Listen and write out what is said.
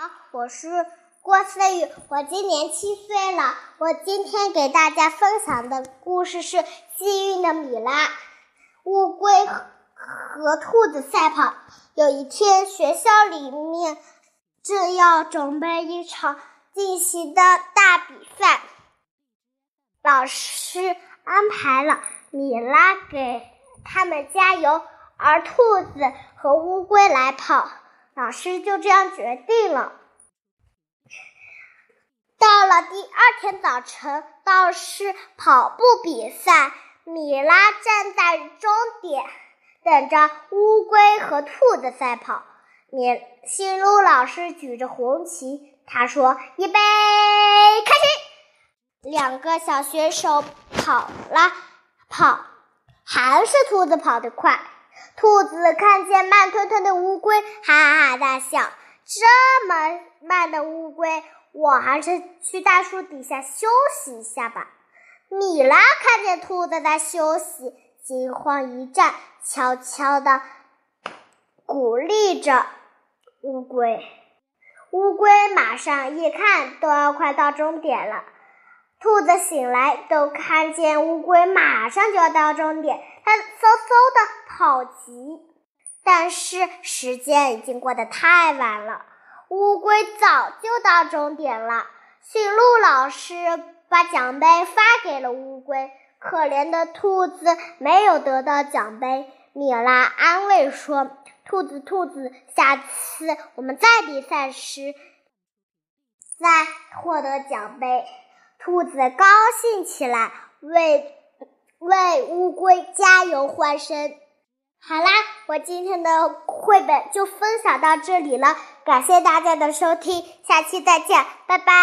好，我是郭思雨，我今年七岁了。我今天给大家分享的故事是《幸运的米拉》。乌龟和兔子赛跑。有一天，学校里面正要准备一场进行的大比赛，老师安排了米拉给他们加油，而兔子和乌龟来跑。老师就这样决定了。到了第二天早晨，到是跑步比赛，米拉站在终点，等着乌龟和兔子赛跑。米新路老师举着红旗，他说：“预备，开始！”两个小选手跑了跑，还是兔子跑得快。兔子看见慢吞吞的乌龟，哈哈大笑。这么慢的乌龟，我还是去大树底下休息一下吧。米拉看见兔子在休息，惊慌一战，悄悄地鼓励着乌龟。乌龟马上一看，都要快到终点了。兔子醒来，都看见乌龟马上就要到终点，它嗖嗖的跑急，但是时间已经过得太晚了，乌龟早就到终点了。驯鹿老师把奖杯发给了乌龟，可怜的兔子没有得到奖杯。米拉安慰说：“兔子，兔子，下次我们再比赛时再获得奖杯。”兔子高兴起来，为为乌龟加油欢声。好啦，我今天的绘本就分享到这里了，感谢大家的收听，下期再见，拜拜。